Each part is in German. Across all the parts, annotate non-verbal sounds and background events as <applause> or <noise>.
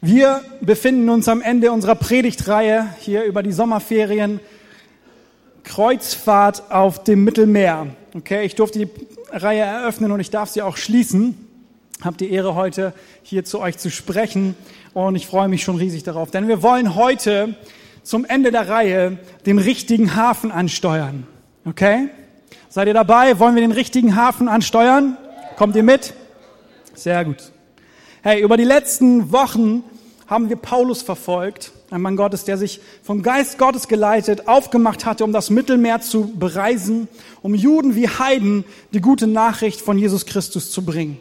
Wir befinden uns am Ende unserer Predigtreihe hier über die Sommerferien Kreuzfahrt auf dem Mittelmeer. Okay, ich durfte die Reihe eröffnen und ich darf sie auch schließen. Hab die Ehre heute hier zu euch zu sprechen und ich freue mich schon riesig darauf, denn wir wollen heute zum Ende der Reihe den richtigen Hafen ansteuern. Okay? Seid ihr dabei? Wollen wir den richtigen Hafen ansteuern? Kommt ihr mit? Sehr gut. Hey, über die letzten Wochen haben wir Paulus verfolgt, ein Mann Gottes, der sich vom Geist Gottes geleitet aufgemacht hatte, um das Mittelmeer zu bereisen, um Juden wie Heiden die gute Nachricht von Jesus Christus zu bringen.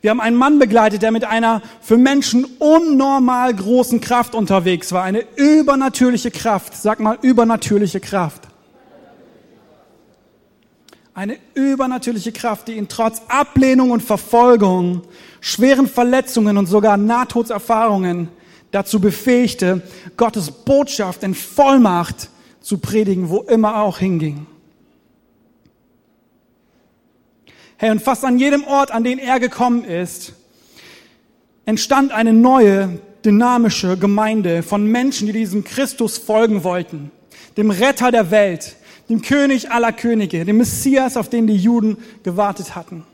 Wir haben einen Mann begleitet, der mit einer für Menschen unnormal großen Kraft unterwegs war, eine übernatürliche Kraft. Sag mal übernatürliche Kraft. Eine übernatürliche Kraft, die ihn trotz Ablehnung und Verfolgung, schweren Verletzungen und sogar Nahtodserfahrungen dazu befähigte, Gottes Botschaft in Vollmacht zu predigen, wo immer er auch hinging. Hey, und fast an jedem Ort, an den er gekommen ist, entstand eine neue, dynamische Gemeinde von Menschen, die diesem Christus folgen wollten, dem Retter der Welt, dem König aller Könige, dem Messias, auf den die Juden gewartet hatten.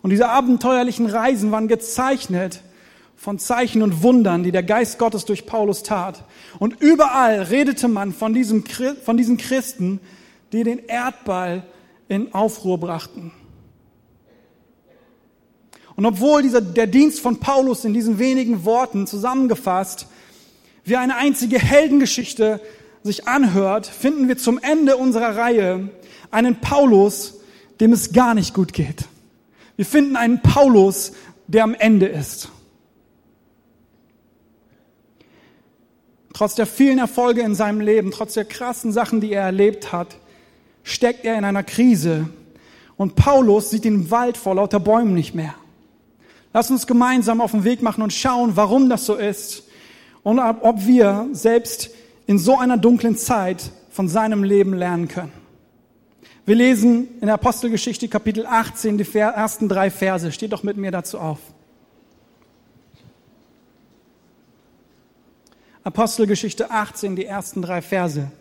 Und diese abenteuerlichen Reisen waren gezeichnet von Zeichen und Wundern, die der Geist Gottes durch Paulus tat. Und überall redete man von, diesem, von diesen Christen, die den Erdball in Aufruhr brachten. Und obwohl dieser, der Dienst von Paulus in diesen wenigen Worten zusammengefasst wie eine einzige Heldengeschichte sich anhört, finden wir zum Ende unserer Reihe einen Paulus, dem es gar nicht gut geht. Wir finden einen Paulus, der am Ende ist. Trotz der vielen Erfolge in seinem Leben, trotz der krassen Sachen, die er erlebt hat, steckt er in einer Krise. Und Paulus sieht den Wald vor lauter Bäumen nicht mehr. Lass uns gemeinsam auf den Weg machen und schauen, warum das so ist und ob wir selbst in so einer dunklen Zeit von seinem Leben lernen können. Wir lesen in der Apostelgeschichte Kapitel 18 die ersten drei Verse. Steht doch mit mir dazu auf. Apostelgeschichte 18, die ersten drei Verse.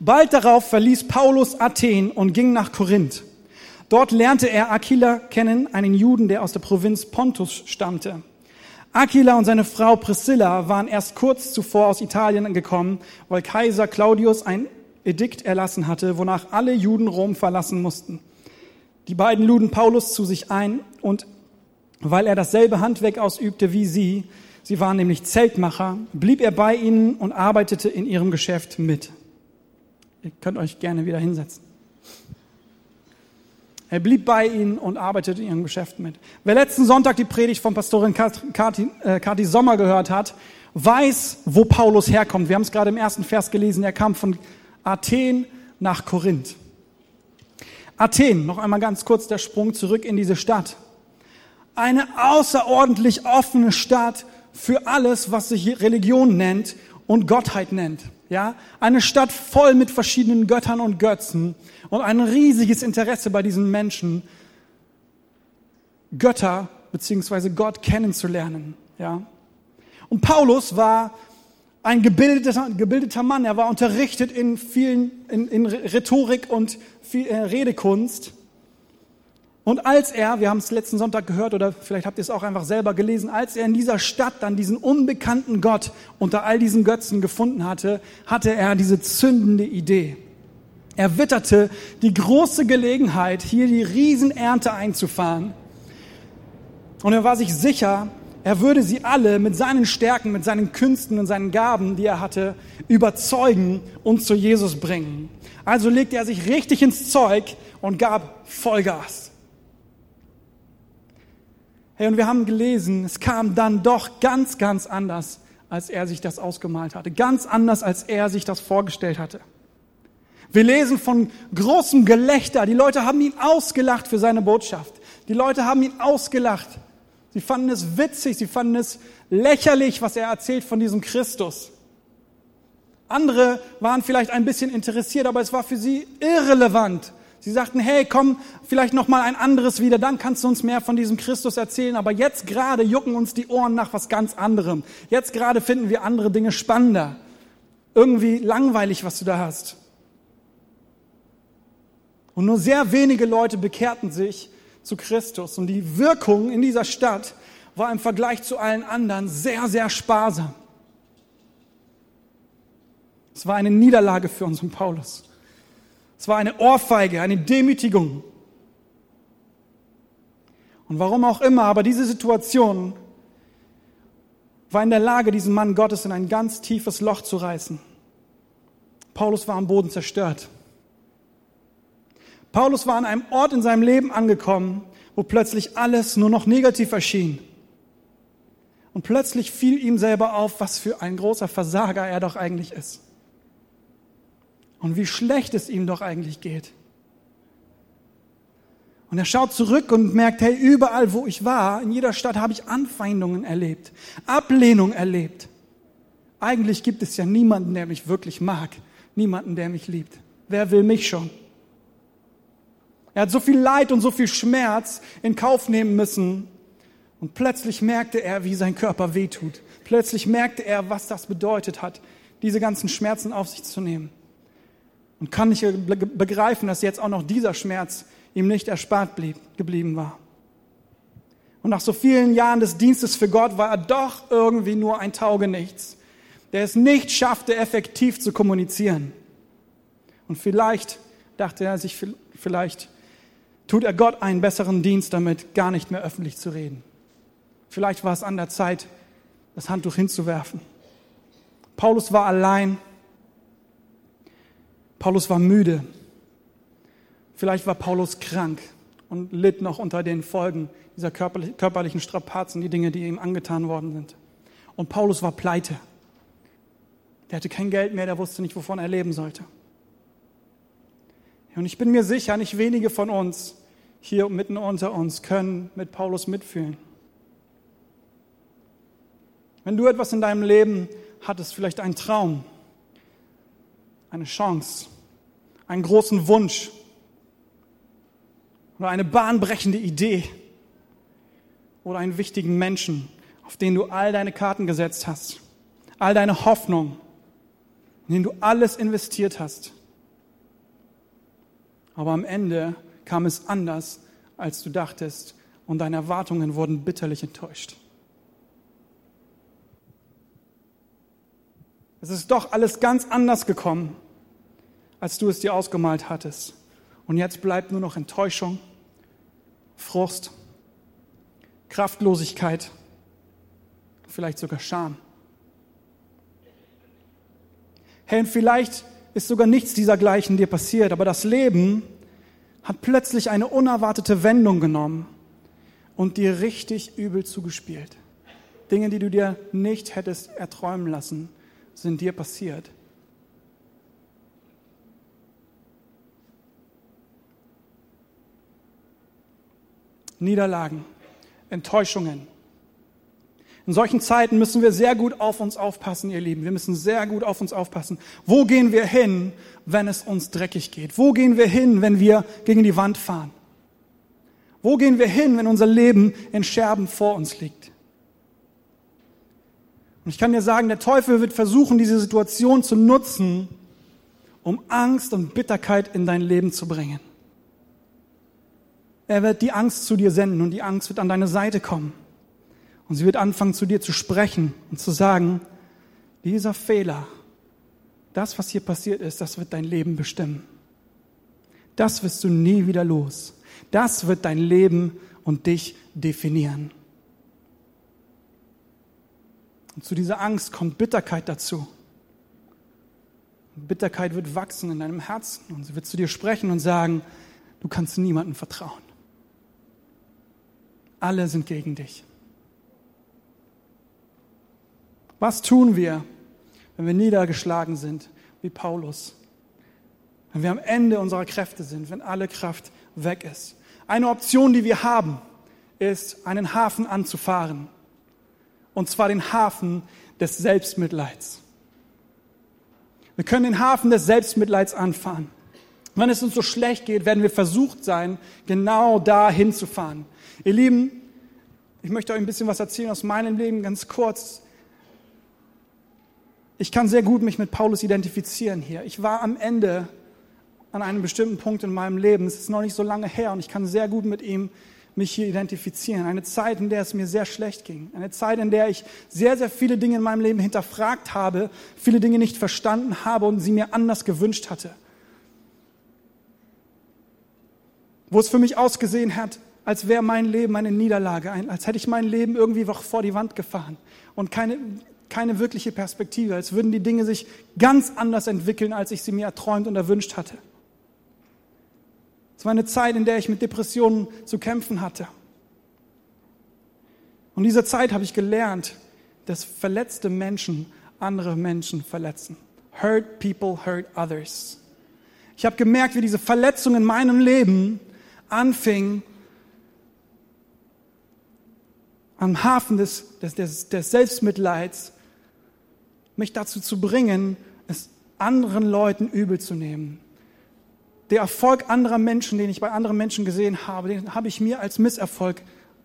Bald darauf verließ Paulus Athen und ging nach Korinth. Dort lernte er Aquila kennen, einen Juden, der aus der Provinz Pontus stammte. Aquila und seine Frau Priscilla waren erst kurz zuvor aus Italien gekommen, weil Kaiser Claudius ein Edikt erlassen hatte, wonach alle Juden Rom verlassen mussten. Die beiden luden Paulus zu sich ein und weil er dasselbe Handwerk ausübte wie sie, sie waren nämlich Zeltmacher, blieb er bei ihnen und arbeitete in ihrem Geschäft mit. Ihr könnt euch gerne wieder hinsetzen. Er blieb bei ihnen und arbeitete in ihren Geschäften mit. Wer letzten Sonntag die Predigt von Pastorin Kathi, äh, Sommer gehört hat, weiß, wo Paulus herkommt. Wir haben es gerade im ersten Vers gelesen. Er kam von Athen nach Korinth. Athen, noch einmal ganz kurz der Sprung zurück in diese Stadt. Eine außerordentlich offene Stadt für alles, was sich Religion nennt und Gottheit nennt. Ja, eine Stadt voll mit verschiedenen Göttern und Götzen und ein riesiges Interesse bei diesen Menschen, Götter beziehungsweise Gott kennenzulernen. Ja, und Paulus war ein gebildeter, gebildeter Mann. Er war unterrichtet in vielen, in, in Rhetorik und viel, äh, Redekunst. Und als er, wir haben es letzten Sonntag gehört oder vielleicht habt ihr es auch einfach selber gelesen, als er in dieser Stadt dann diesen unbekannten Gott unter all diesen Götzen gefunden hatte, hatte er diese zündende Idee. Er witterte die große Gelegenheit, hier die Riesenernte einzufahren. Und er war sich sicher, er würde sie alle mit seinen Stärken, mit seinen Künsten und seinen Gaben, die er hatte, überzeugen und zu Jesus bringen. Also legte er sich richtig ins Zeug und gab Vollgas. Hey, und wir haben gelesen, es kam dann doch ganz, ganz anders, als er sich das ausgemalt hatte. Ganz anders, als er sich das vorgestellt hatte. Wir lesen von großem Gelächter. Die Leute haben ihn ausgelacht für seine Botschaft. Die Leute haben ihn ausgelacht. Sie fanden es witzig, sie fanden es lächerlich, was er erzählt von diesem Christus. Andere waren vielleicht ein bisschen interessiert, aber es war für sie irrelevant. Sie sagten, hey, komm, vielleicht noch mal ein anderes wieder, dann kannst du uns mehr von diesem Christus erzählen. Aber jetzt gerade jucken uns die Ohren nach was ganz anderem. Jetzt gerade finden wir andere Dinge spannender. Irgendwie langweilig, was du da hast. Und nur sehr wenige Leute bekehrten sich zu Christus. Und die Wirkung in dieser Stadt war im Vergleich zu allen anderen sehr, sehr sparsam. Es war eine Niederlage für unseren Paulus. Es war eine Ohrfeige, eine Demütigung. Und warum auch immer, aber diese Situation war in der Lage, diesen Mann Gottes in ein ganz tiefes Loch zu reißen. Paulus war am Boden zerstört. Paulus war an einem Ort in seinem Leben angekommen, wo plötzlich alles nur noch negativ erschien. Und plötzlich fiel ihm selber auf, was für ein großer Versager er doch eigentlich ist und wie schlecht es ihm doch eigentlich geht. Und er schaut zurück und merkt, hey, überall, wo ich war, in jeder Stadt habe ich Anfeindungen erlebt, Ablehnung erlebt. Eigentlich gibt es ja niemanden, der mich wirklich mag, niemanden, der mich liebt. Wer will mich schon? Er hat so viel Leid und so viel Schmerz in Kauf nehmen müssen. Und plötzlich merkte er, wie sein Körper wehtut. Plötzlich merkte er, was das bedeutet hat, diese ganzen Schmerzen auf sich zu nehmen und kann nicht begreifen, dass jetzt auch noch dieser Schmerz ihm nicht erspart blieb, geblieben war. Und nach so vielen Jahren des Dienstes für Gott war er doch irgendwie nur ein Taugenichts, der es nicht schaffte, effektiv zu kommunizieren. Und vielleicht dachte er sich, vielleicht tut er Gott einen besseren Dienst damit, gar nicht mehr öffentlich zu reden. Vielleicht war es an der Zeit, das Handtuch hinzuwerfen. Paulus war allein Paulus war müde. Vielleicht war Paulus krank und litt noch unter den Folgen dieser körperlichen Strapazen, die Dinge, die ihm angetan worden sind. Und Paulus war pleite. Der hatte kein Geld mehr, der wusste nicht, wovon er leben sollte. Und ich bin mir sicher, nicht wenige von uns hier mitten unter uns können mit Paulus mitfühlen. Wenn du etwas in deinem Leben hattest, vielleicht einen Traum, eine Chance, einen großen Wunsch oder eine bahnbrechende Idee oder einen wichtigen Menschen, auf den du all deine Karten gesetzt hast, all deine Hoffnung, in den du alles investiert hast. Aber am Ende kam es anders, als du dachtest, und deine Erwartungen wurden bitterlich enttäuscht. Es ist doch alles ganz anders gekommen als du es dir ausgemalt hattest. Und jetzt bleibt nur noch Enttäuschung, Frust, Kraftlosigkeit, vielleicht sogar Scham. Hey, und vielleicht ist sogar nichts dieser dir passiert, aber das Leben hat plötzlich eine unerwartete Wendung genommen und dir richtig übel zugespielt. Dinge, die du dir nicht hättest erträumen lassen, sind dir passiert. Niederlagen, Enttäuschungen. In solchen Zeiten müssen wir sehr gut auf uns aufpassen, ihr Lieben. Wir müssen sehr gut auf uns aufpassen. Wo gehen wir hin, wenn es uns dreckig geht? Wo gehen wir hin, wenn wir gegen die Wand fahren? Wo gehen wir hin, wenn unser Leben in Scherben vor uns liegt? Und ich kann dir sagen, der Teufel wird versuchen, diese Situation zu nutzen, um Angst und Bitterkeit in dein Leben zu bringen. Er wird die Angst zu dir senden und die Angst wird an deine Seite kommen. Und sie wird anfangen zu dir zu sprechen und zu sagen, dieser Fehler, das, was hier passiert ist, das wird dein Leben bestimmen. Das wirst du nie wieder los. Das wird dein Leben und dich definieren. Und zu dieser Angst kommt Bitterkeit dazu. Bitterkeit wird wachsen in deinem Herzen und sie wird zu dir sprechen und sagen, du kannst niemandem vertrauen. Alle sind gegen dich. Was tun wir, wenn wir niedergeschlagen sind, wie Paulus? Wenn wir am Ende unserer Kräfte sind, wenn alle Kraft weg ist. Eine Option, die wir haben, ist, einen Hafen anzufahren. Und zwar den Hafen des Selbstmitleids. Wir können den Hafen des Selbstmitleids anfahren. Wenn es uns so schlecht geht, werden wir versucht sein, genau da hinzufahren. Ihr Lieben, ich möchte euch ein bisschen was erzählen aus meinem Leben, ganz kurz. Ich kann sehr gut mich mit Paulus identifizieren hier. Ich war am Ende an einem bestimmten Punkt in meinem Leben. Es ist noch nicht so lange her und ich kann sehr gut mit ihm mich hier identifizieren. Eine Zeit, in der es mir sehr schlecht ging. Eine Zeit, in der ich sehr, sehr viele Dinge in meinem Leben hinterfragt habe, viele Dinge nicht verstanden habe und sie mir anders gewünscht hatte. Wo es für mich ausgesehen hat, als wäre mein Leben eine Niederlage, als hätte ich mein Leben irgendwie vor die Wand gefahren und keine, keine wirkliche Perspektive, als würden die Dinge sich ganz anders entwickeln, als ich sie mir erträumt und erwünscht hatte. Es war eine Zeit, in der ich mit Depressionen zu kämpfen hatte. Und in dieser Zeit habe ich gelernt, dass verletzte Menschen andere Menschen verletzen. Hurt people hurt others. Ich habe gemerkt, wie diese Verletzung in meinem Leben anfing, am Hafen des, des, des, Selbstmitleids mich dazu zu bringen, es anderen Leuten übel zu nehmen der Erfolg anderer Menschen, den ich bei anderen Menschen gesehen habe, den habe ich mir als Misserfolg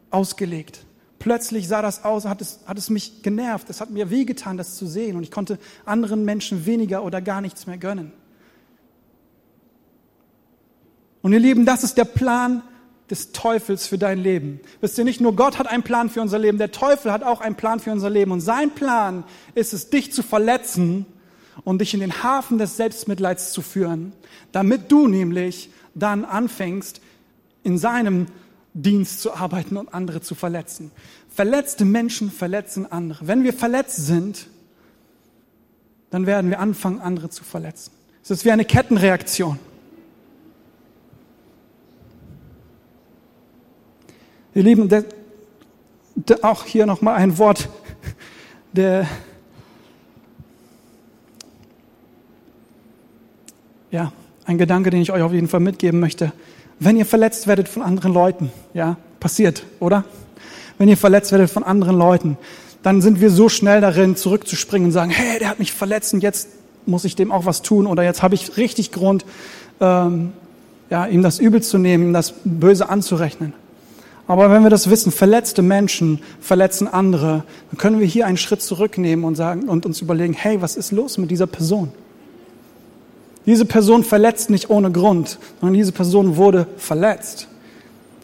ausgelegt. Plötzlich sah das aus, hat es, hat es mich genervt, es hat mir wehgetan, das zu sehen und ich konnte anderen Menschen weniger oder gar nichts mehr gönnen. Und ihr Lieben, das ist der Plan des Teufels für dein Leben. Wisst ihr nicht, nur Gott hat einen Plan für unser Leben, der Teufel hat auch einen Plan für unser Leben. Und sein Plan ist es, dich zu verletzen und dich in den Hafen des Selbstmitleids zu führen, damit du nämlich dann anfängst, in seinem Dienst zu arbeiten und andere zu verletzen. Verletzte Menschen verletzen andere. Wenn wir verletzt sind, dann werden wir anfangen, andere zu verletzen. Es ist wie eine Kettenreaktion. Ihr Lieben, der, der, auch hier nochmal ein Wort, der ja, ein Gedanke, den ich euch auf jeden Fall mitgeben möchte. Wenn ihr verletzt werdet von anderen Leuten, ja, passiert, oder? Wenn ihr verletzt werdet von anderen Leuten, dann sind wir so schnell darin, zurückzuspringen und sagen, hey, der hat mich verletzt und jetzt muss ich dem auch was tun oder jetzt habe ich richtig Grund, ähm, ja, ihm das übel zu nehmen, ihm das Böse anzurechnen. Aber wenn wir das wissen, verletzte Menschen verletzen andere, dann können wir hier einen Schritt zurücknehmen und sagen und uns überlegen, hey, was ist los mit dieser Person? Diese Person verletzt nicht ohne Grund, sondern diese Person wurde verletzt.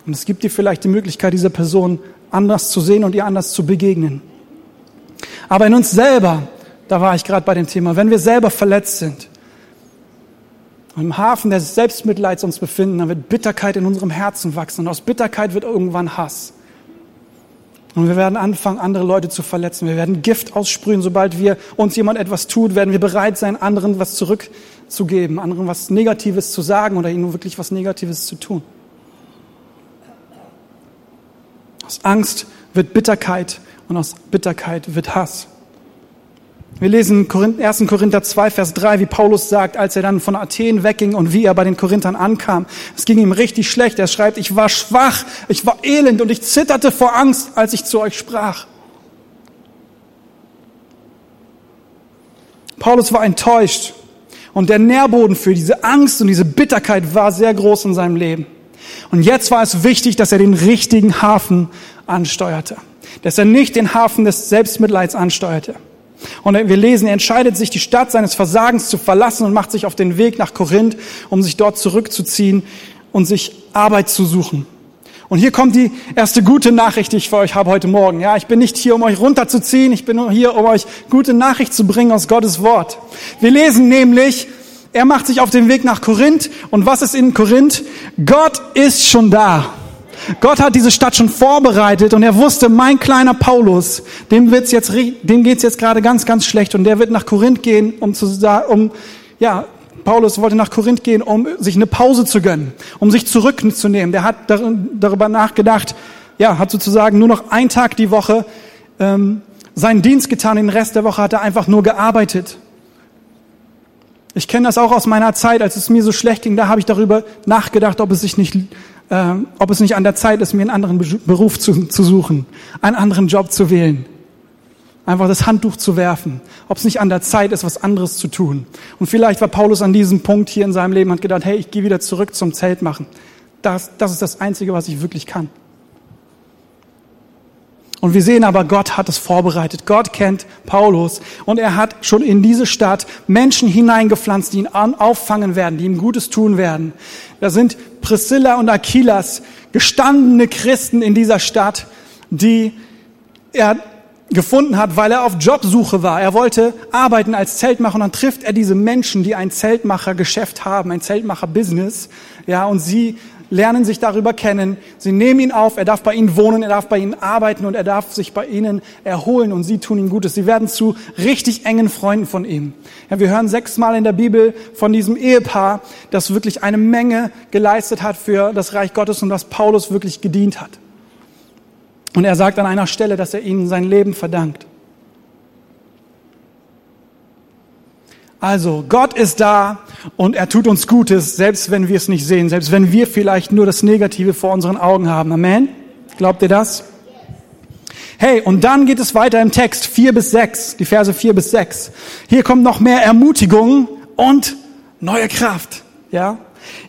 Und es gibt dir vielleicht die Möglichkeit, dieser Person anders zu sehen und ihr anders zu begegnen. Aber in uns selber, da war ich gerade bei dem Thema, wenn wir selber verletzt sind im Hafen des Selbstmitleids uns befinden, dann wird Bitterkeit in unserem Herzen wachsen und aus Bitterkeit wird irgendwann Hass. Und wir werden anfangen, andere Leute zu verletzen. Wir werden Gift aussprühen. Sobald wir uns jemand etwas tut, werden wir bereit sein, anderen was zurückzugeben, anderen was Negatives zu sagen oder ihnen wirklich was Negatives zu tun. Aus Angst wird Bitterkeit und aus Bitterkeit wird Hass. Wir lesen 1. Korinther 2, Vers 3, wie Paulus sagt, als er dann von Athen wegging und wie er bei den Korinthern ankam. Es ging ihm richtig schlecht. Er schreibt, ich war schwach, ich war elend und ich zitterte vor Angst, als ich zu euch sprach. Paulus war enttäuscht und der Nährboden für diese Angst und diese Bitterkeit war sehr groß in seinem Leben. Und jetzt war es wichtig, dass er den richtigen Hafen ansteuerte, dass er nicht den Hafen des Selbstmitleids ansteuerte. Und wir lesen, er entscheidet sich, die Stadt seines Versagens zu verlassen und macht sich auf den Weg nach Korinth, um sich dort zurückzuziehen und sich Arbeit zu suchen. Und hier kommt die erste gute Nachricht, die ich für euch habe heute Morgen. Ja, ich bin nicht hier, um euch runterzuziehen. Ich bin hier, um euch gute Nachricht zu bringen aus Gottes Wort. Wir lesen nämlich, er macht sich auf den Weg nach Korinth. Und was ist in Korinth? Gott ist schon da. Gott hat diese Stadt schon vorbereitet und er wusste, mein kleiner Paulus, dem wird's jetzt, dem geht's jetzt gerade ganz, ganz schlecht und der wird nach Korinth gehen, um zu sagen, um, ja, Paulus wollte nach Korinth gehen, um sich eine Pause zu gönnen, um sich zurückzunehmen. Der hat darüber nachgedacht, ja, hat sozusagen nur noch einen Tag die Woche ähm, seinen Dienst getan, den Rest der Woche hat er einfach nur gearbeitet. Ich kenne das auch aus meiner Zeit, als es mir so schlecht ging, da habe ich darüber nachgedacht, ob es sich nicht äh, ob es nicht an der Zeit ist, mir einen anderen Beruf zu, zu suchen, einen anderen Job zu wählen. einfach das Handtuch zu werfen, ob es nicht an der Zeit ist, was anderes zu tun. Und vielleicht war Paulus an diesem Punkt hier in seinem Leben und hat gedacht, hey, ich gehe wieder zurück zum Zelt machen. Das, das ist das Einzige, was ich wirklich kann. Und wir sehen aber, Gott hat es vorbereitet. Gott kennt Paulus und er hat schon in diese Stadt Menschen hineingepflanzt, die ihn auffangen werden, die ihm Gutes tun werden. Da sind Priscilla und Aquilas, gestandene Christen in dieser Stadt, die er gefunden hat, weil er auf Jobsuche war. Er wollte arbeiten als Zeltmacher und dann trifft er diese Menschen, die ein Zeltmachergeschäft haben, ein Zeltmacher-Business. Ja, und sie lernen sich darüber kennen. Sie nehmen ihn auf, er darf bei ihnen wohnen, er darf bei ihnen arbeiten und er darf sich bei ihnen erholen und sie tun ihm Gutes. Sie werden zu richtig engen Freunden von ihm. Ja, wir hören sechsmal in der Bibel von diesem Ehepaar, das wirklich eine Menge geleistet hat für das Reich Gottes und das Paulus wirklich gedient hat. Und er sagt an einer Stelle, dass er ihnen sein Leben verdankt. Also, Gott ist da und er tut uns Gutes, selbst wenn wir es nicht sehen, selbst wenn wir vielleicht nur das Negative vor unseren Augen haben. Amen? Glaubt ihr das? Hey, und dann geht es weiter im Text, vier bis sechs, die Verse vier bis sechs. Hier kommt noch mehr Ermutigung und neue Kraft. Ja?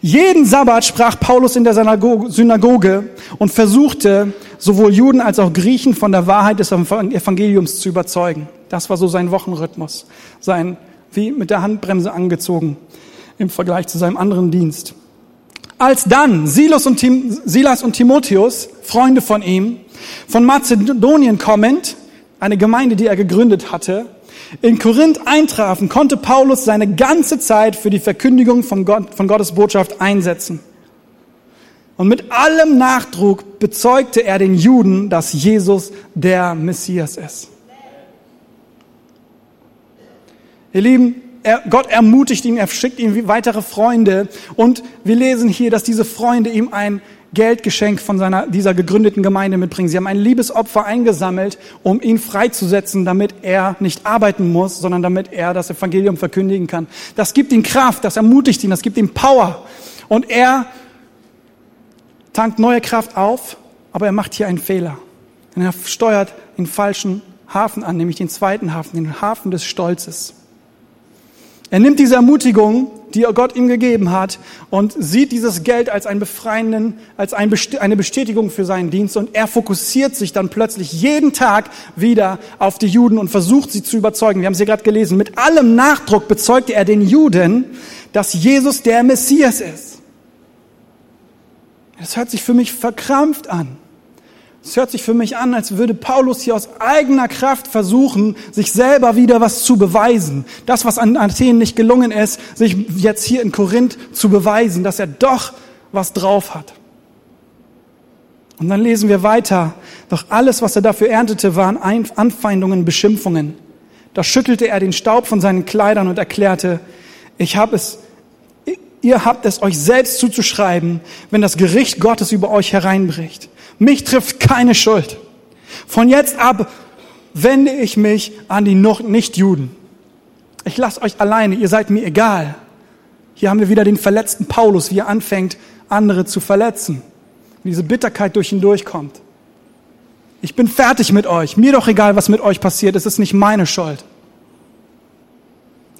Jeden Sabbat sprach Paulus in der Synagoge und versuchte, sowohl Juden als auch Griechen von der Wahrheit des Evangeliums zu überzeugen. Das war so sein Wochenrhythmus, sein wie mit der Handbremse angezogen im Vergleich zu seinem anderen Dienst. Als dann Silas und, Tim, Silas und Timotheus, Freunde von ihm, von Mazedonien kommend, eine Gemeinde, die er gegründet hatte, in Korinth eintrafen, konnte Paulus seine ganze Zeit für die Verkündigung von, Gott, von Gottes Botschaft einsetzen. Und mit allem Nachdruck bezeugte er den Juden, dass Jesus der Messias ist. Ihr Lieben, er, Gott ermutigt ihn, er schickt ihm weitere Freunde und wir lesen hier, dass diese Freunde ihm ein Geldgeschenk von seiner, dieser gegründeten Gemeinde mitbringen. Sie haben ein Liebesopfer eingesammelt, um ihn freizusetzen, damit er nicht arbeiten muss, sondern damit er das Evangelium verkündigen kann. Das gibt ihm Kraft, das ermutigt ihn, das gibt ihm Power. Und er tankt neue Kraft auf, aber er macht hier einen Fehler. Denn er steuert den falschen Hafen an, nämlich den zweiten Hafen, den Hafen des Stolzes. Er nimmt diese Ermutigung, die Gott ihm gegeben hat, und sieht dieses Geld als einen befreienden, als eine Bestätigung für seinen Dienst. Und er fokussiert sich dann plötzlich jeden Tag wieder auf die Juden und versucht sie zu überzeugen. Wir haben es hier gerade gelesen. Mit allem Nachdruck bezeugte er den Juden, dass Jesus der Messias ist. Das hört sich für mich verkrampft an. Es hört sich für mich an, als würde Paulus hier aus eigener Kraft versuchen, sich selber wieder was zu beweisen. Das, was an Athen nicht gelungen ist, sich jetzt hier in Korinth zu beweisen, dass er doch was drauf hat. Und dann lesen wir weiter. Doch alles, was er dafür erntete, waren Anfeindungen, Beschimpfungen. Da schüttelte er den Staub von seinen Kleidern und erklärte, ich habe es, ihr habt es euch selbst zuzuschreiben, wenn das Gericht Gottes über euch hereinbricht. Mich trifft keine Schuld. Von jetzt ab wende ich mich an die noch Nicht-Juden. Ich lasse euch alleine, ihr seid mir egal. Hier haben wir wieder den verletzten Paulus, wie er anfängt, andere zu verletzen. Und diese Bitterkeit durch ihn durchkommt. Ich bin fertig mit euch. Mir doch egal, was mit euch passiert. Es ist nicht meine Schuld.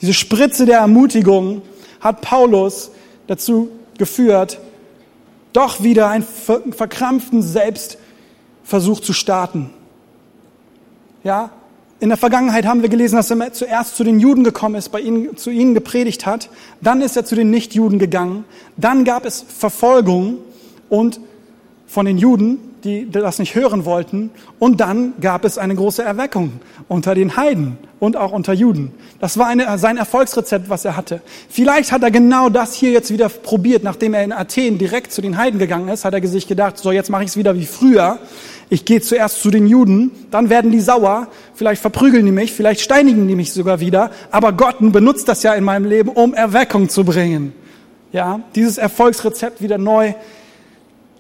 Diese Spritze der Ermutigung hat Paulus dazu geführt, doch wieder einen verkrampften Selbstversuch zu starten. Ja, in der Vergangenheit haben wir gelesen, dass er zuerst zu den Juden gekommen ist, bei ihnen, zu ihnen gepredigt hat. Dann ist er zu den Nichtjuden gegangen. Dann gab es Verfolgung und von den Juden die das nicht hören wollten. Und dann gab es eine große Erweckung unter den Heiden und auch unter Juden. Das war eine, sein Erfolgsrezept, was er hatte. Vielleicht hat er genau das hier jetzt wieder probiert, nachdem er in Athen direkt zu den Heiden gegangen ist, hat er sich gedacht, so jetzt mache ich es wieder wie früher. Ich gehe zuerst zu den Juden, dann werden die sauer, vielleicht verprügeln die mich, vielleicht steinigen die mich sogar wieder, aber Gott benutzt das ja in meinem Leben, um Erweckung zu bringen. Ja, dieses Erfolgsrezept wieder neu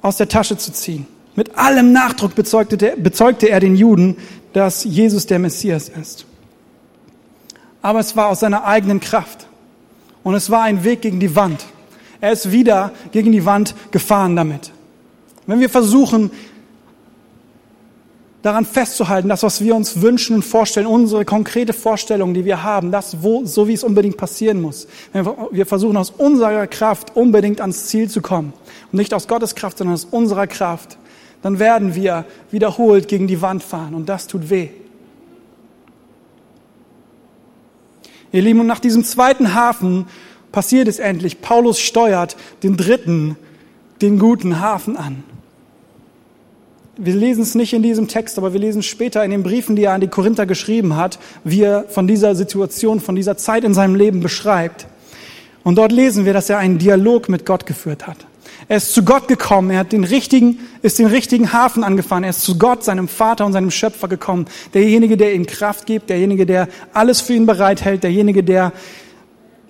aus der Tasche zu ziehen. Mit allem Nachdruck bezeugte, bezeugte er den Juden, dass Jesus der Messias ist. Aber es war aus seiner eigenen Kraft. Und es war ein Weg gegen die Wand. Er ist wieder gegen die Wand gefahren damit. Wenn wir versuchen, daran festzuhalten, das, was wir uns wünschen und vorstellen, unsere konkrete Vorstellung, die wir haben, das, wo, so wie es unbedingt passieren muss. Wenn wir versuchen, aus unserer Kraft unbedingt ans Ziel zu kommen. Und nicht aus Gottes Kraft, sondern aus unserer Kraft. Dann werden wir wiederholt gegen die Wand fahren. Und das tut weh. Ihr Lieben, und nach diesem zweiten Hafen passiert es endlich. Paulus steuert den dritten, den guten Hafen an. Wir lesen es nicht in diesem Text, aber wir lesen später in den Briefen, die er an die Korinther geschrieben hat, wie er von dieser Situation, von dieser Zeit in seinem Leben beschreibt. Und dort lesen wir, dass er einen Dialog mit Gott geführt hat. Er ist zu Gott gekommen, er hat den richtigen, ist den richtigen Hafen angefahren, er ist zu Gott, seinem Vater und seinem Schöpfer gekommen. Derjenige, der ihm Kraft gibt, derjenige, der alles für ihn bereithält, derjenige, der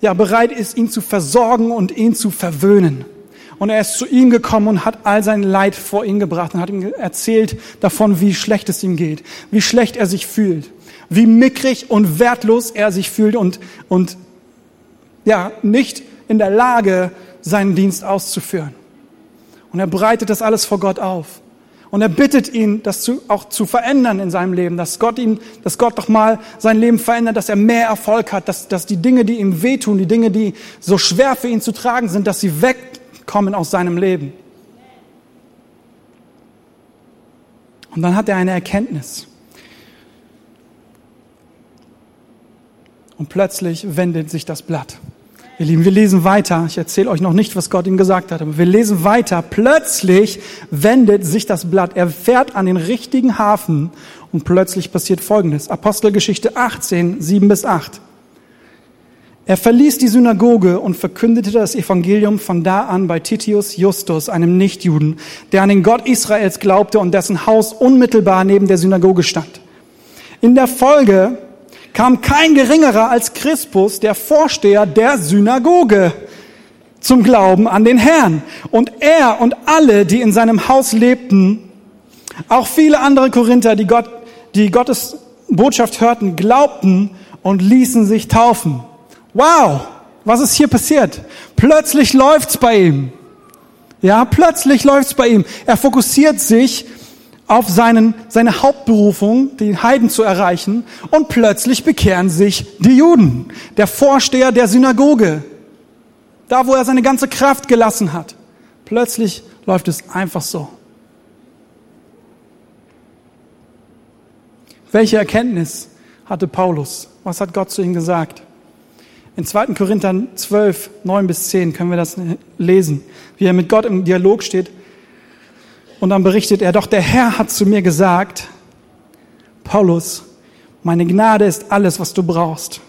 ja bereit ist, ihn zu versorgen und ihn zu verwöhnen. Und er ist zu ihm gekommen und hat all sein Leid vor ihn gebracht und hat ihm erzählt davon, wie schlecht es ihm geht, wie schlecht er sich fühlt, wie mickrig und wertlos er sich fühlt und, und ja, nicht in der Lage, seinen Dienst auszuführen. Und er breitet das alles vor Gott auf. Und er bittet ihn, das zu, auch zu verändern in seinem Leben, dass Gott ihm, dass Gott doch mal sein Leben verändert, dass er mehr Erfolg hat, dass, dass die Dinge, die ihm wehtun, die Dinge, die so schwer für ihn zu tragen sind, dass sie weg kommen aus seinem Leben. Und dann hat er eine Erkenntnis. Und plötzlich wendet sich das Blatt. Ihr Lieben, wir lesen weiter. Ich erzähle euch noch nicht, was Gott ihm gesagt hat, aber wir lesen weiter. Plötzlich wendet sich das Blatt. Er fährt an den richtigen Hafen und plötzlich passiert Folgendes. Apostelgeschichte 18, 7 bis 8. Er verließ die Synagoge und verkündete das Evangelium von da an bei Titius Justus, einem Nichtjuden, der an den Gott Israels glaubte und dessen Haus unmittelbar neben der Synagoge stand. In der Folge kam kein geringerer als Crispus, der Vorsteher der Synagoge, zum Glauben an den Herrn. Und er und alle, die in seinem Haus lebten, auch viele andere Korinther, die Gott, die Gottes Botschaft hörten, glaubten und ließen sich taufen. Wow, was ist hier passiert? Plötzlich läuft's bei ihm. Ja, plötzlich läuft's bei ihm. Er fokussiert sich auf seinen, seine Hauptberufung, den Heiden zu erreichen, und plötzlich bekehren sich die Juden. Der Vorsteher der Synagoge. Da, wo er seine ganze Kraft gelassen hat. Plötzlich läuft es einfach so. Welche Erkenntnis hatte Paulus? Was hat Gott zu ihm gesagt? In 2. Korinther 12, 9 bis 10 können wir das lesen, wie er mit Gott im Dialog steht. Und dann berichtet er, doch der Herr hat zu mir gesagt, Paulus, meine Gnade ist alles, was du brauchst.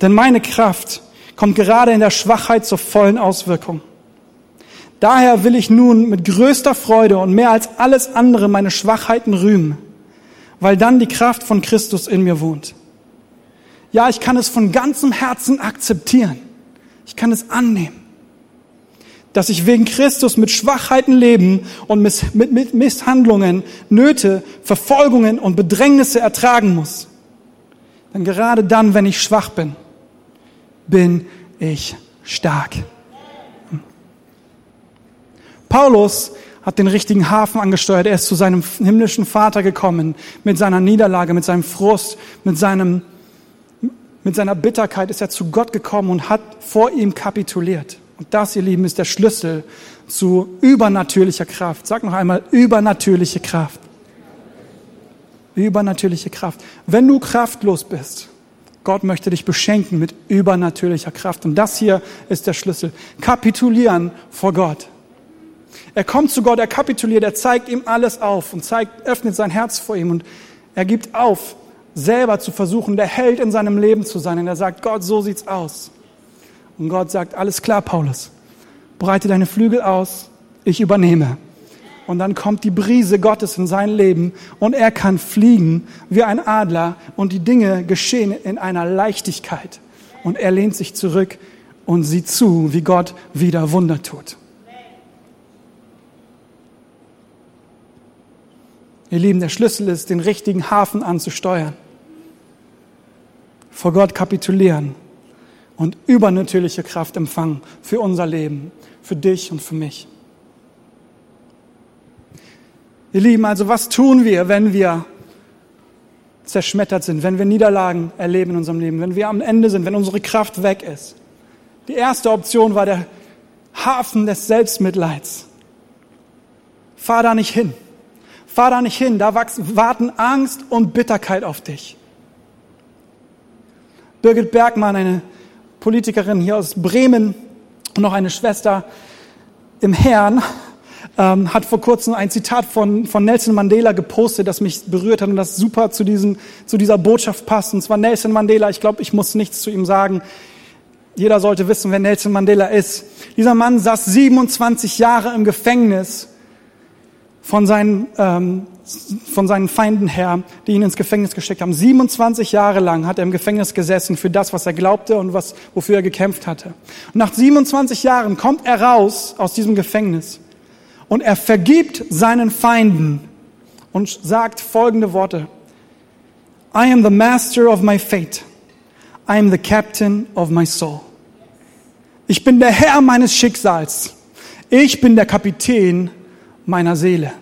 Denn meine Kraft kommt gerade in der Schwachheit zur vollen Auswirkung. Daher will ich nun mit größter Freude und mehr als alles andere meine Schwachheiten rühmen, weil dann die Kraft von Christus in mir wohnt. Ja, ich kann es von ganzem Herzen akzeptieren. Ich kann es annehmen. Dass ich wegen Christus mit Schwachheiten leben und mit, Misshandlungen, Nöte, Verfolgungen und Bedrängnisse ertragen muss. Denn gerade dann, wenn ich schwach bin, bin ich stark. Paulus hat den richtigen Hafen angesteuert. Er ist zu seinem himmlischen Vater gekommen mit seiner Niederlage, mit seinem Frust, mit seinem mit seiner Bitterkeit ist er zu Gott gekommen und hat vor ihm kapituliert. Und das, ihr Lieben, ist der Schlüssel zu übernatürlicher Kraft. Sag noch einmal, übernatürliche Kraft. Übernatürliche Kraft. Wenn du kraftlos bist, Gott möchte dich beschenken mit übernatürlicher Kraft. Und das hier ist der Schlüssel. Kapitulieren vor Gott. Er kommt zu Gott, er kapituliert, er zeigt ihm alles auf und zeigt, öffnet sein Herz vor ihm und er gibt auf selber zu versuchen, der Held in seinem Leben zu sein. Und er sagt, Gott, so sieht's aus. Und Gott sagt, alles klar, Paulus, breite deine Flügel aus, ich übernehme. Und dann kommt die Brise Gottes in sein Leben und er kann fliegen wie ein Adler und die Dinge geschehen in einer Leichtigkeit. Und er lehnt sich zurück und sieht zu, wie Gott wieder Wunder tut. Ihr Lieben, der Schlüssel ist, den richtigen Hafen anzusteuern vor Gott kapitulieren und übernatürliche Kraft empfangen für unser Leben, für dich und für mich. Ihr Lieben, also was tun wir, wenn wir zerschmettert sind, wenn wir Niederlagen erleben in unserem Leben, wenn wir am Ende sind, wenn unsere Kraft weg ist? Die erste Option war der Hafen des Selbstmitleids. Fahr da nicht hin. Fahr da nicht hin. Da warten Angst und Bitterkeit auf dich. Birgit Bergmann, eine Politikerin hier aus Bremen und noch eine Schwester im Herrn, ähm, hat vor kurzem ein Zitat von, von Nelson Mandela gepostet, das mich berührt hat und das super zu, diesem, zu dieser Botschaft passt. Und zwar Nelson Mandela, ich glaube, ich muss nichts zu ihm sagen. Jeder sollte wissen, wer Nelson Mandela ist. Dieser Mann saß 27 Jahre im Gefängnis von seinen, ähm, von seinen Feinden her, die ihn ins Gefängnis geschickt haben. 27 Jahre lang hat er im Gefängnis gesessen für das, was er glaubte und was, wofür er gekämpft hatte. Und nach 27 Jahren kommt er raus aus diesem Gefängnis und er vergibt seinen Feinden und sagt folgende Worte. I am the master of my fate. I am the captain of my soul. Ich bin der Herr meines Schicksals. Ich bin der Kapitän meiner Seele.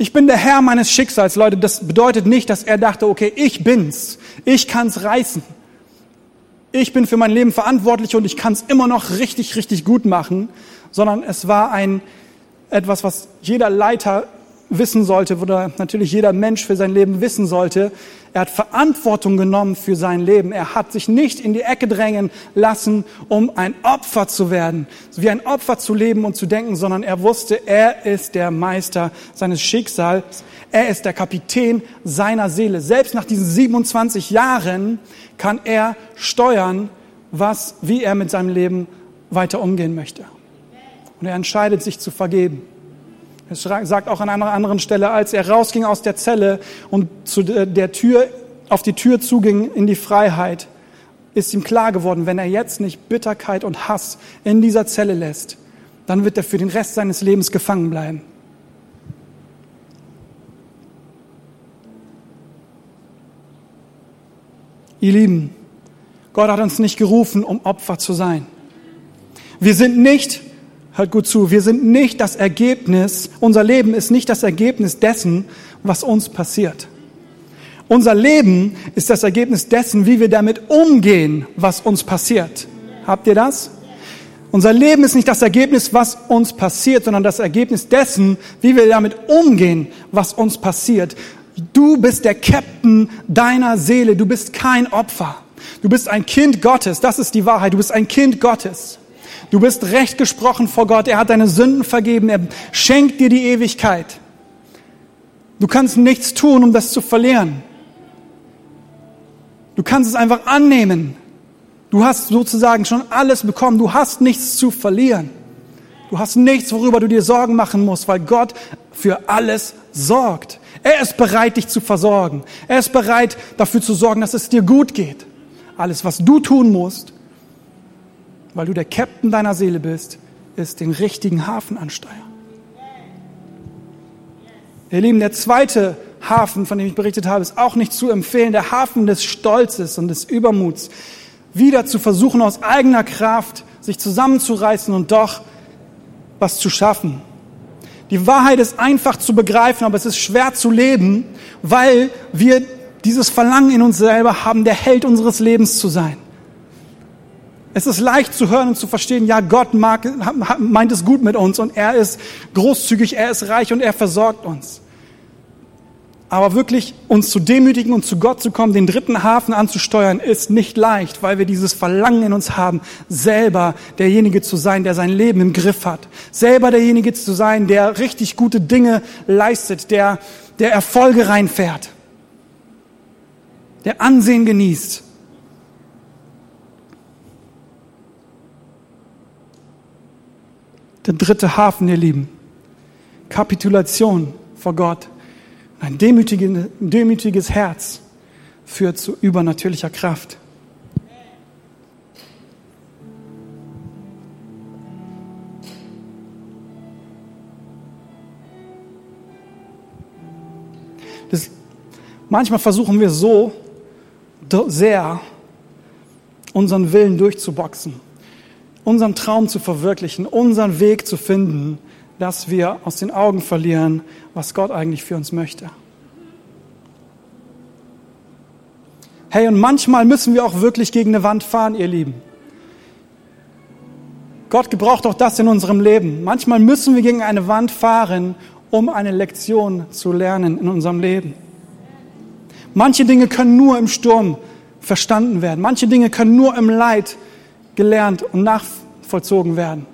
Ich bin der Herr meines Schicksals, Leute. Das bedeutet nicht, dass er dachte, okay, ich bin's. Ich kann's reißen. Ich bin für mein Leben verantwortlich und ich kann's immer noch richtig, richtig gut machen, sondern es war ein, etwas, was jeder Leiter wissen sollte, oder natürlich jeder Mensch für sein Leben wissen sollte. Er hat Verantwortung genommen für sein Leben. Er hat sich nicht in die Ecke drängen lassen, um ein Opfer zu werden, wie ein Opfer zu leben und zu denken, sondern er wusste, er ist der Meister seines Schicksals. Er ist der Kapitän seiner Seele. Selbst nach diesen 27 Jahren kann er steuern, was, wie er mit seinem Leben weiter umgehen möchte. Und er entscheidet sich zu vergeben. Es sagt auch an einer anderen Stelle, als er rausging aus der Zelle und zu der Tür, auf die Tür zuging in die Freiheit, ist ihm klar geworden, wenn er jetzt nicht Bitterkeit und Hass in dieser Zelle lässt, dann wird er für den Rest seines Lebens gefangen bleiben. Ihr Lieben, Gott hat uns nicht gerufen, um Opfer zu sein. Wir sind nicht Hört gut zu, wir sind nicht das Ergebnis, unser Leben ist nicht das Ergebnis dessen, was uns passiert. Unser Leben ist das Ergebnis dessen, wie wir damit umgehen, was uns passiert. Habt ihr das? Unser Leben ist nicht das Ergebnis, was uns passiert, sondern das Ergebnis dessen, wie wir damit umgehen, was uns passiert. Du bist der Captain deiner Seele. Du bist kein Opfer. Du bist ein Kind Gottes. Das ist die Wahrheit. Du bist ein Kind Gottes. Du bist recht gesprochen vor Gott. Er hat deine Sünden vergeben. Er schenkt dir die Ewigkeit. Du kannst nichts tun, um das zu verlieren. Du kannst es einfach annehmen. Du hast sozusagen schon alles bekommen. Du hast nichts zu verlieren. Du hast nichts, worüber du dir Sorgen machen musst, weil Gott für alles sorgt. Er ist bereit, dich zu versorgen. Er ist bereit, dafür zu sorgen, dass es dir gut geht. Alles, was du tun musst, weil du der Captain deiner Seele bist, ist den richtigen Hafen ansteuern. Ihr Lieben, der zweite Hafen, von dem ich berichtet habe, ist auch nicht zu empfehlen. Der Hafen des Stolzes und des Übermuts. Wieder zu versuchen, aus eigener Kraft sich zusammenzureißen und doch was zu schaffen. Die Wahrheit ist einfach zu begreifen, aber es ist schwer zu leben, weil wir dieses Verlangen in uns selber haben, der Held unseres Lebens zu sein. Es ist leicht zu hören und zu verstehen, ja, Gott mag, meint es gut mit uns und er ist großzügig, er ist reich und er versorgt uns. Aber wirklich uns zu demütigen und zu Gott zu kommen, den dritten Hafen anzusteuern, ist nicht leicht, weil wir dieses Verlangen in uns haben, selber derjenige zu sein, der sein Leben im Griff hat. Selber derjenige zu sein, der richtig gute Dinge leistet, der, der Erfolge reinfährt, der Ansehen genießt. Der dritte Hafen, ihr Lieben. Kapitulation vor Gott. Ein demütiges Herz führt zu übernatürlicher Kraft. Das, manchmal versuchen wir so sehr, unseren Willen durchzuboxen unseren Traum zu verwirklichen, unseren Weg zu finden, dass wir aus den Augen verlieren, was Gott eigentlich für uns möchte. Hey, und manchmal müssen wir auch wirklich gegen eine Wand fahren, ihr Lieben. Gott gebraucht auch das in unserem Leben. Manchmal müssen wir gegen eine Wand fahren, um eine Lektion zu lernen in unserem Leben. Manche Dinge können nur im Sturm verstanden werden. Manche Dinge können nur im Leid gelernt und nachvollzogen werden.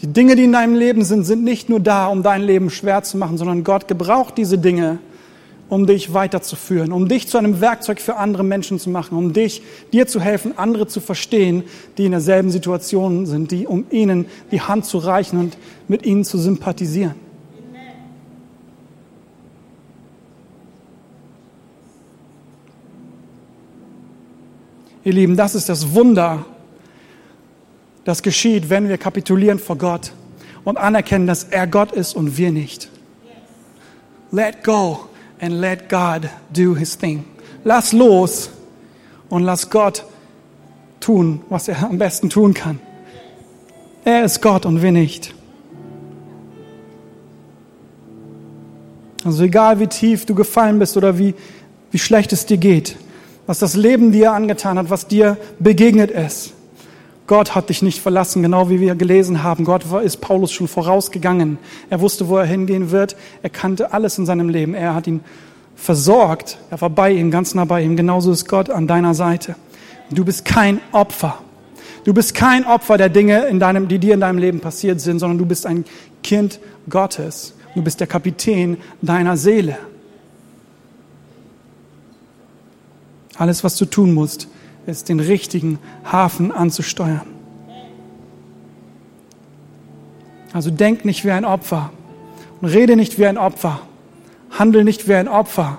Die Dinge, die in deinem Leben sind, sind nicht nur da, um dein Leben schwer zu machen, sondern Gott gebraucht diese Dinge, um dich weiterzuführen, um dich zu einem Werkzeug für andere Menschen zu machen, um dich, dir zu helfen, andere zu verstehen, die in derselben Situation sind, die, um ihnen die Hand zu reichen und mit ihnen zu sympathisieren. Ihr Lieben, das ist das Wunder, das geschieht, wenn wir kapitulieren vor Gott und anerkennen, dass er Gott ist und wir nicht. Let go and let God do his thing. Lass los und lass Gott tun, was er am besten tun kann. Er ist Gott und wir nicht. Also egal wie tief du gefallen bist oder wie, wie schlecht es dir geht, was das Leben dir angetan hat, was dir begegnet ist. Gott hat dich nicht verlassen, genau wie wir gelesen haben. Gott ist Paulus schon vorausgegangen. Er wusste, wo er hingehen wird. Er kannte alles in seinem Leben. Er hat ihn versorgt. Er war bei ihm, ganz nah bei ihm. Genauso ist Gott an deiner Seite. Du bist kein Opfer. Du bist kein Opfer der Dinge, in deinem, die dir in deinem Leben passiert sind, sondern du bist ein Kind Gottes. Du bist der Kapitän deiner Seele. Alles, was du tun musst, ist, den richtigen Hafen anzusteuern. Also denk nicht wie ein Opfer und rede nicht wie ein Opfer. Handel nicht wie ein Opfer,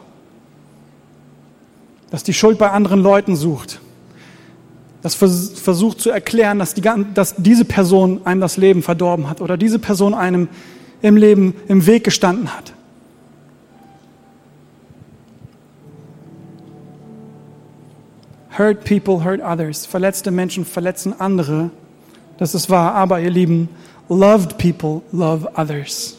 das die Schuld bei anderen Leuten sucht, das versucht zu erklären, dass, die, dass diese Person einem das Leben verdorben hat oder diese Person einem im Leben im Weg gestanden hat. Hurt people hurt others. Verletzte Menschen verletzen andere. Das ist wahr. Aber ihr Lieben, loved people love others.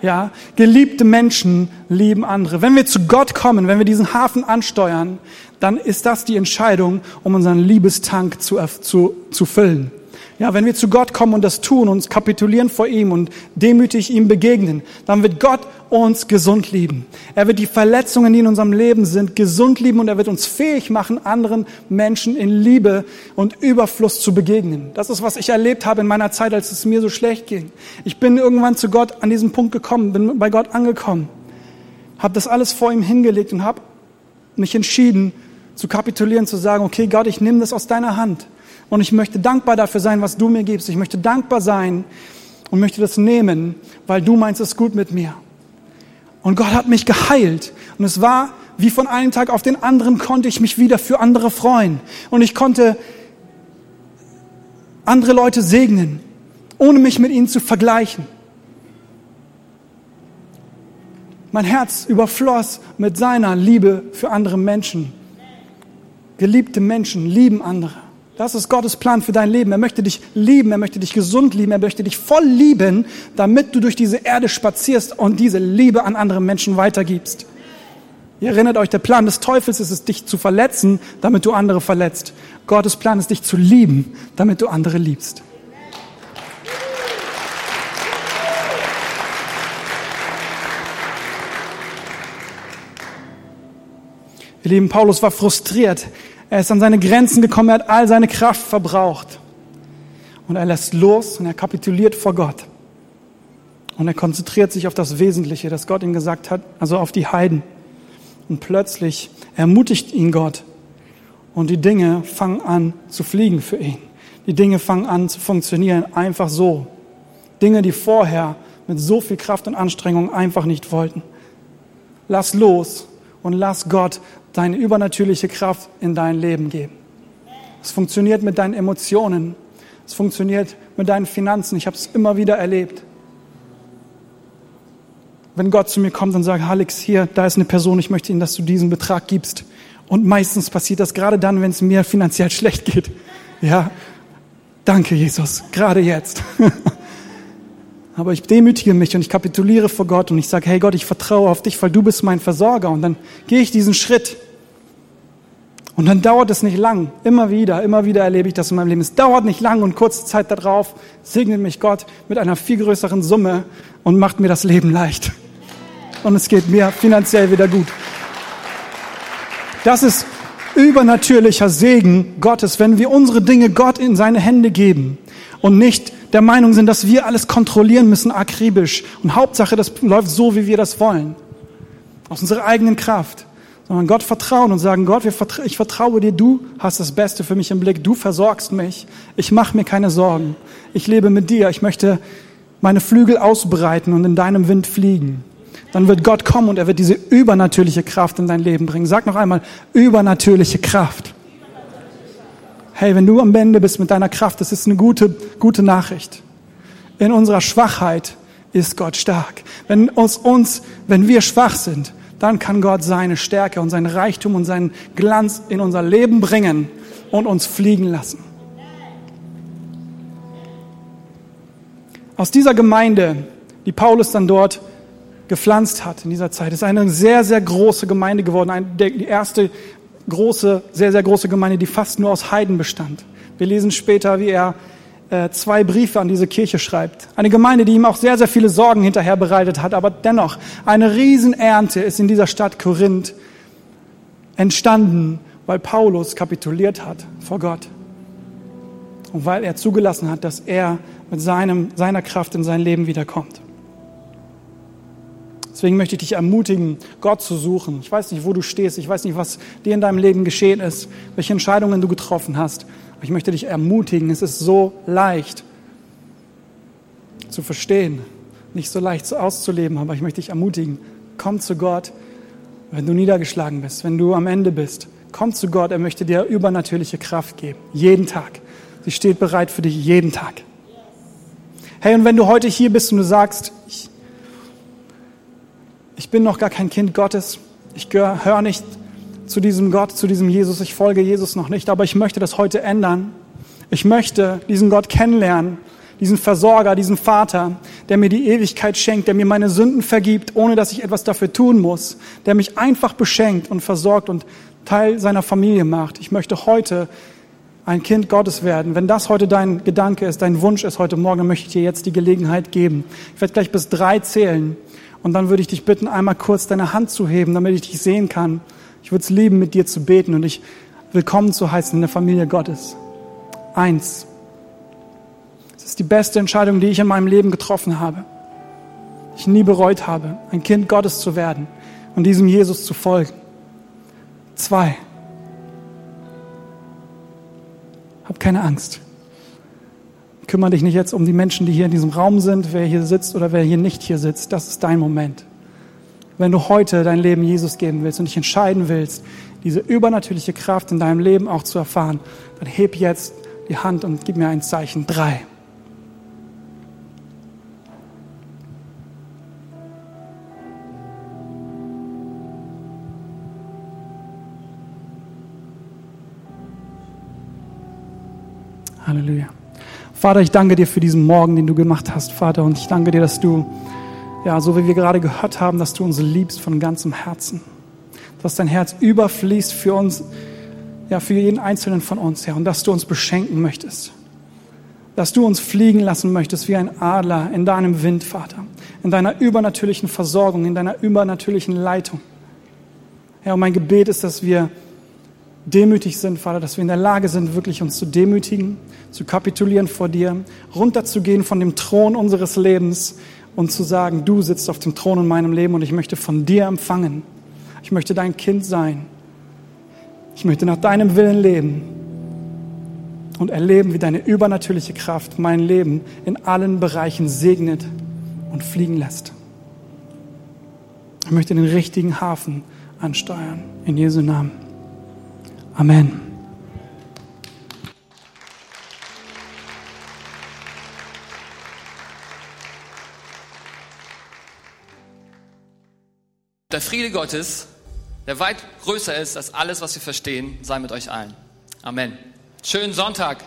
Ja, geliebte Menschen lieben andere. Wenn wir zu Gott kommen, wenn wir diesen Hafen ansteuern, dann ist das die Entscheidung, um unseren Liebestank zu, zu, zu füllen. Ja, wenn wir zu Gott kommen und das tun, uns kapitulieren vor ihm und demütig ihm begegnen, dann wird Gott uns gesund lieben. Er wird die Verletzungen, die in unserem Leben sind, gesund lieben und er wird uns fähig machen, anderen Menschen in Liebe und Überfluss zu begegnen. Das ist, was ich erlebt habe in meiner Zeit, als es mir so schlecht ging. Ich bin irgendwann zu Gott an diesen Punkt gekommen, bin bei Gott angekommen, habe das alles vor ihm hingelegt und habe mich entschieden, zu kapitulieren, zu sagen, okay Gott, ich nehme das aus deiner Hand. Und ich möchte dankbar dafür sein, was du mir gibst. Ich möchte dankbar sein und möchte das nehmen, weil du meinst es gut mit mir. Und Gott hat mich geheilt. Und es war wie von einem Tag auf den anderen konnte ich mich wieder für andere freuen. Und ich konnte andere Leute segnen, ohne mich mit ihnen zu vergleichen. Mein Herz überfloss mit seiner Liebe für andere Menschen. Geliebte Menschen lieben andere. Das ist Gottes Plan für dein Leben. Er möchte dich lieben, er möchte dich gesund lieben, er möchte dich voll lieben, damit du durch diese Erde spazierst und diese Liebe an andere Menschen weitergibst. Ihr erinnert euch, der Plan des Teufels ist es, dich zu verletzen, damit du andere verletzt. Gottes Plan ist, dich zu lieben, damit du andere liebst. Ihr Lieben, Paulus war frustriert. Er ist an seine Grenzen gekommen, er hat all seine Kraft verbraucht. Und er lässt los und er kapituliert vor Gott. Und er konzentriert sich auf das Wesentliche, das Gott ihm gesagt hat, also auf die Heiden. Und plötzlich ermutigt ihn Gott. Und die Dinge fangen an zu fliegen für ihn. Die Dinge fangen an zu funktionieren, einfach so. Dinge, die vorher mit so viel Kraft und Anstrengung einfach nicht wollten. Lass los und lass Gott deine übernatürliche Kraft in dein Leben geben. Es funktioniert mit deinen Emotionen. Es funktioniert mit deinen Finanzen. Ich habe es immer wieder erlebt. Wenn Gott zu mir kommt und sagt, Alex, hier, da ist eine Person, ich möchte Ihnen, dass du diesen Betrag gibst. Und meistens passiert das gerade dann, wenn es mir finanziell <laughs> schlecht geht. Ja, danke Jesus, gerade jetzt. <laughs> Aber ich demütige mich und ich kapituliere vor Gott und ich sage, hey Gott, ich vertraue auf dich, weil du bist mein Versorger. Und dann gehe ich diesen Schritt. Und dann dauert es nicht lang. Immer wieder, immer wieder erlebe ich das in meinem Leben. Es dauert nicht lang und kurze Zeit darauf segnet mich Gott mit einer viel größeren Summe und macht mir das Leben leicht. Und es geht mir finanziell wieder gut. Das ist übernatürlicher Segen Gottes, wenn wir unsere Dinge Gott in seine Hände geben und nicht der Meinung sind, dass wir alles kontrollieren müssen akribisch und Hauptsache, das läuft so, wie wir das wollen. Aus unserer eigenen Kraft. Sondern Gott vertrauen und sagen, Gott, ich vertraue dir, du hast das Beste für mich im Blick, du versorgst mich, ich mache mir keine Sorgen, ich lebe mit dir, ich möchte meine Flügel ausbreiten und in deinem Wind fliegen. Dann wird Gott kommen und er wird diese übernatürliche Kraft in dein Leben bringen. Sag noch einmal, übernatürliche Kraft. Hey, wenn du am Ende bist mit deiner Kraft, das ist eine gute, gute Nachricht. In unserer Schwachheit ist Gott stark. Wenn uns, uns, wenn wir schwach sind, dann kann Gott seine Stärke und seinen Reichtum und seinen Glanz in unser Leben bringen und uns fliegen lassen. Aus dieser Gemeinde, die Paulus dann dort gepflanzt hat in dieser Zeit, ist eine sehr, sehr große Gemeinde geworden. Die erste große, sehr, sehr große Gemeinde, die fast nur aus Heiden bestand. Wir lesen später, wie er äh, zwei Briefe an diese Kirche schreibt. Eine Gemeinde, die ihm auch sehr, sehr viele Sorgen hinterher bereitet hat, aber dennoch eine Riesenernte ist in dieser Stadt Korinth entstanden, weil Paulus kapituliert hat vor Gott und weil er zugelassen hat, dass er mit seinem, seiner Kraft in sein Leben wiederkommt. Deswegen möchte ich dich ermutigen, Gott zu suchen. Ich weiß nicht, wo du stehst. Ich weiß nicht, was dir in deinem Leben geschehen ist, welche Entscheidungen du getroffen hast. Aber ich möchte dich ermutigen. Es ist so leicht zu verstehen, nicht so leicht auszuleben, aber ich möchte dich ermutigen. Komm zu Gott, wenn du niedergeschlagen bist, wenn du am Ende bist. Komm zu Gott, er möchte dir übernatürliche Kraft geben. Jeden Tag. Sie steht bereit für dich jeden Tag. Hey, und wenn du heute hier bist und du sagst, ich ich bin noch gar kein Kind Gottes, ich gehöre nicht zu diesem Gott, zu diesem Jesus, ich folge Jesus noch nicht, aber ich möchte das heute ändern. Ich möchte diesen Gott kennenlernen, diesen Versorger, diesen Vater, der mir die Ewigkeit schenkt, der mir meine Sünden vergibt, ohne dass ich etwas dafür tun muss, der mich einfach beschenkt und versorgt und Teil seiner Familie macht. Ich möchte heute ein Kind Gottes werden. Wenn das heute dein Gedanke ist, dein Wunsch ist heute Morgen, möchte ich dir jetzt die Gelegenheit geben. Ich werde gleich bis drei zählen. Und dann würde ich dich bitten, einmal kurz deine Hand zu heben, damit ich dich sehen kann. Ich würde es lieben, mit dir zu beten und dich willkommen zu heißen in der Familie Gottes. Eins. Es ist die beste Entscheidung, die ich in meinem Leben getroffen habe. Ich nie bereut habe, ein Kind Gottes zu werden und diesem Jesus zu folgen. Zwei. Hab keine Angst. Kümmere dich nicht jetzt um die Menschen, die hier in diesem Raum sind, wer hier sitzt oder wer hier nicht hier sitzt. Das ist dein Moment. Wenn du heute dein Leben Jesus geben willst und dich entscheiden willst, diese übernatürliche Kraft in deinem Leben auch zu erfahren, dann heb jetzt die Hand und gib mir ein Zeichen. Drei. Halleluja. Vater, ich danke dir für diesen Morgen, den du gemacht hast, Vater. Und ich danke dir, dass du, ja, so wie wir gerade gehört haben, dass du uns liebst von ganzem Herzen. Dass dein Herz überfließt für uns, ja, für jeden Einzelnen von uns, ja. Und dass du uns beschenken möchtest. Dass du uns fliegen lassen möchtest wie ein Adler in deinem Wind, Vater. In deiner übernatürlichen Versorgung, in deiner übernatürlichen Leitung. Ja, und mein Gebet ist, dass wir demütig sind, Vater, dass wir in der Lage sind, wirklich uns zu demütigen, zu kapitulieren vor dir, runterzugehen von dem Thron unseres Lebens und zu sagen, du sitzt auf dem Thron in meinem Leben und ich möchte von dir empfangen. Ich möchte dein Kind sein. Ich möchte nach deinem Willen leben und erleben, wie deine übernatürliche Kraft mein Leben in allen Bereichen segnet und fliegen lässt. Ich möchte den richtigen Hafen ansteuern. In Jesu Namen. Amen. Der Friede Gottes, der weit größer ist als alles, was wir verstehen, sei mit euch allen. Amen. Schönen Sonntag.